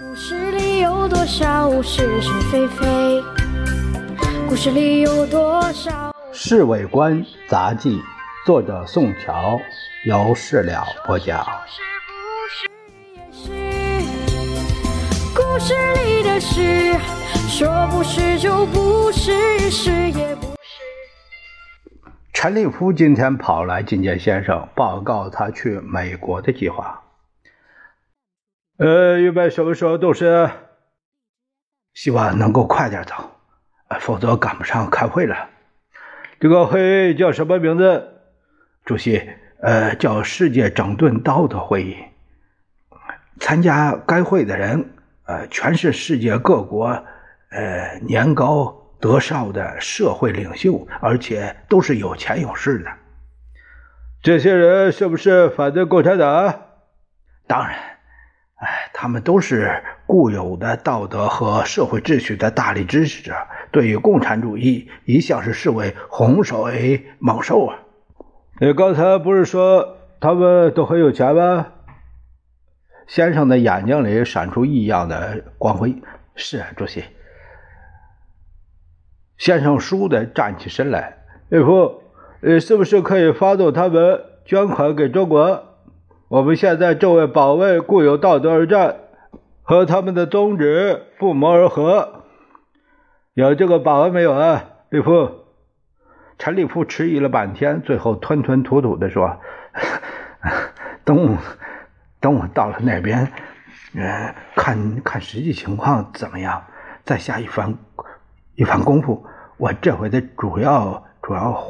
故事里有多少是是非非？故事里有多少？《侍卫官杂记》，作者宋乔，由事了播讲。故事里的事，说不是就不是，是也不是。陈立夫今天跑来觐见先生，报告他去美国的计划。呃，预备什么时候动身？希望能够快点走，否则赶不上开会了。这个会叫什么名字？主席，呃，叫世界整顿道德会议。参加该会的人，呃，全是世界各国，呃，年高德少的社会领袖，而且都是有钱有势的。这些人是不是反对共产党？当然。哎，他们都是固有的道德和社会秩序的大力支持者，对于共产主义一向是视为洪水猛兽啊！你刚才不是说他们都很有钱吗？先生的眼睛里闪出异样的光辉。是主席。先生倏地站起身来，岳父，呃，是不是可以发动他们捐款给中国？我们现在正为保卫固有道德而战，和他们的宗旨不谋而合。有这个把握没有啊，立夫？陈立夫迟疑了半天，最后吞吞吐吐的说：“ 等我，等我到了那边，呃，看看实际情况怎么样，再下一番一番功夫。我这回的主要主要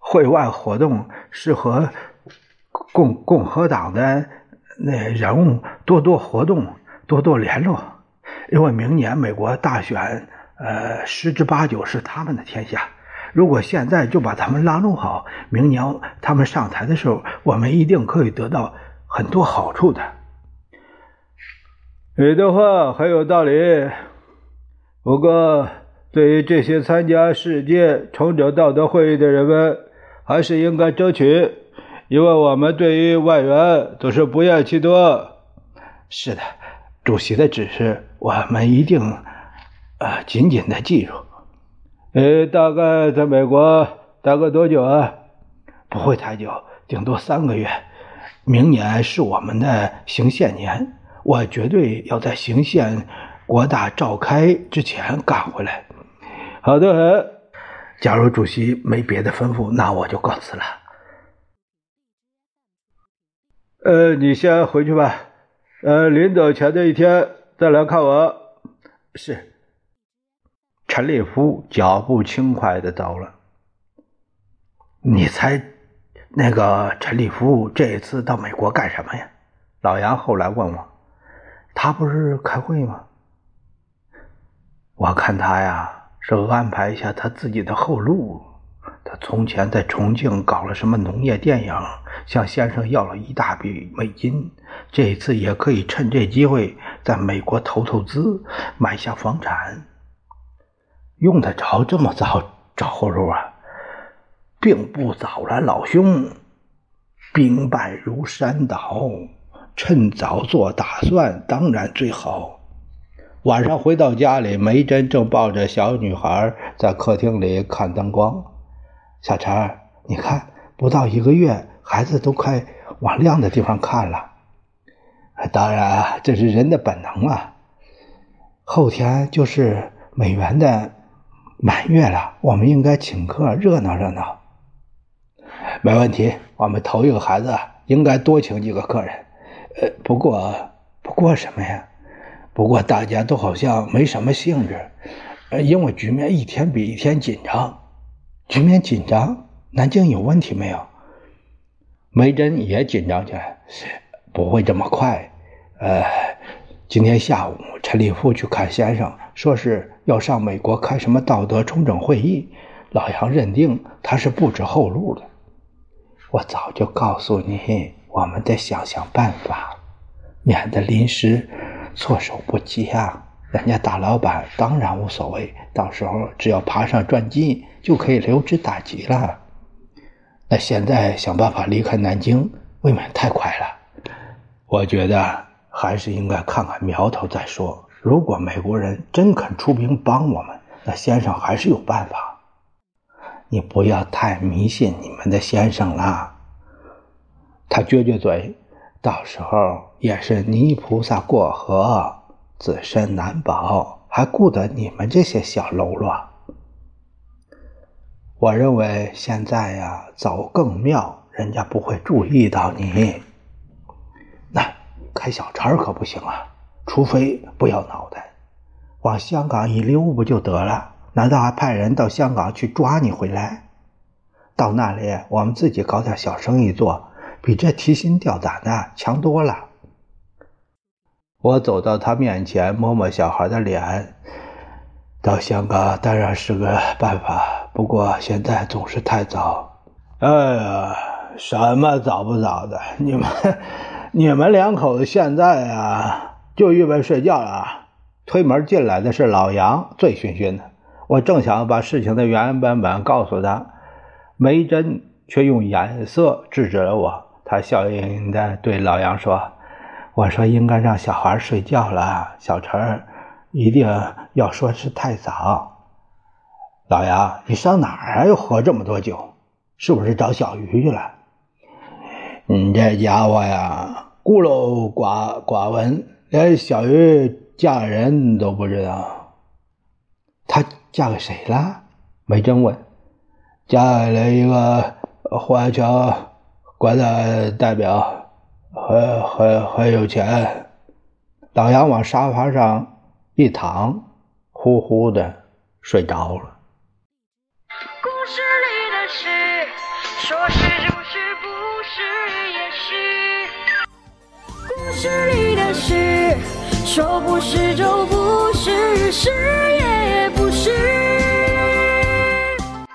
会外活动是和。”共共和党的那人物多多活动，多多联络，因为明年美国大选，呃，十之八九是他们的天下。如果现在就把他们拉拢好，明年他们上台的时候，我们一定可以得到很多好处的。你的话很有道理，不过对于这些参加世界重整道德会议的人们，还是应该争取。因为我们对于外援总是不厌其多。是的，主席的指示我们一定呃紧紧的记住。呃，大概在美国待个多久啊？不会太久，顶多三个月。明年是我们的行宪年，我绝对要在行宪国大召开之前赶回来。好的很。假如主席没别的吩咐，那我就告辞了。呃，你先回去吧。呃，临走前的一天再来看我。是。陈立夫脚步轻快的走了。你猜，那个陈立夫这次到美国干什么呀？老杨后来问我。他不是开会吗？我看他呀，是安排一下他自己的后路。从前在重庆搞了什么农业电影？向先生要了一大笔美金，这次也可以趁这机会在美国投投资，买下房产。用得着这么早找后路啊？并不早了，老兄。兵败如山倒，趁早做打算当然最好。晚上回到家里，梅珍正抱着小女孩在客厅里看灯光。小陈，你看，不到一个月。孩子都快往亮的地方看了，当然这是人的本能啊。后天就是美元的满月了，我们应该请客热闹热闹。没问题，我们头一个孩子应该多请几个客人。呃，不过不过什么呀？不过大家都好像没什么兴致，呃，因为局面一天比一天紧张。局面紧张，南京有问题没有？梅珍也紧张起来，不会这么快。呃，今天下午陈立夫去看先生，说是要上美国开什么道德重整会议。老杨认定他是不知后路的。我早就告诉你，我们得想想办法，免得临时措手不及啊。人家大老板当然无所谓，到时候只要爬上专机，就可以留职打击了。现在想办法离开南京，未免太快了。我觉得还是应该看看苗头再说。如果美国人真肯出兵帮我们，那先生还是有办法。你不要太迷信你们的先生了。他撅撅嘴，到时候也是泥菩萨过河，自身难保，还顾得你们这些小喽啰？我认为现在呀，走更妙，人家不会注意到你。那开小差可不行啊，除非不要脑袋，往香港一溜不就得了？难道还派人到香港去抓你回来？到那里我们自己搞点小生意做，比这提心吊胆的强多了。我走到他面前，摸摸小孩的脸。到香港当然是个办法，不过现在总是太早。哎呀，什么早不早的？你们，你们两口子现在啊，就预备睡觉了。推门进来的是老杨，醉醺醺的。我正想把事情的原原本本告诉他，梅珍却用眼色制止了我。他笑盈盈的对老杨说：“我说应该让小孩睡觉了，小陈一定要说是太早。”老杨，你上哪儿啊？又喝这么多酒，是不是找小鱼去了？你这家伙呀，孤陋寡寡闻，连小鱼嫁人都不知道。她。嫁给谁了？没真问。嫁给了一个华侨国的代表，很很很有钱。老杨往沙发上一躺，呼呼的睡着了。故事里的事，说是就是不是也是。故事里的事，说不是就不是是。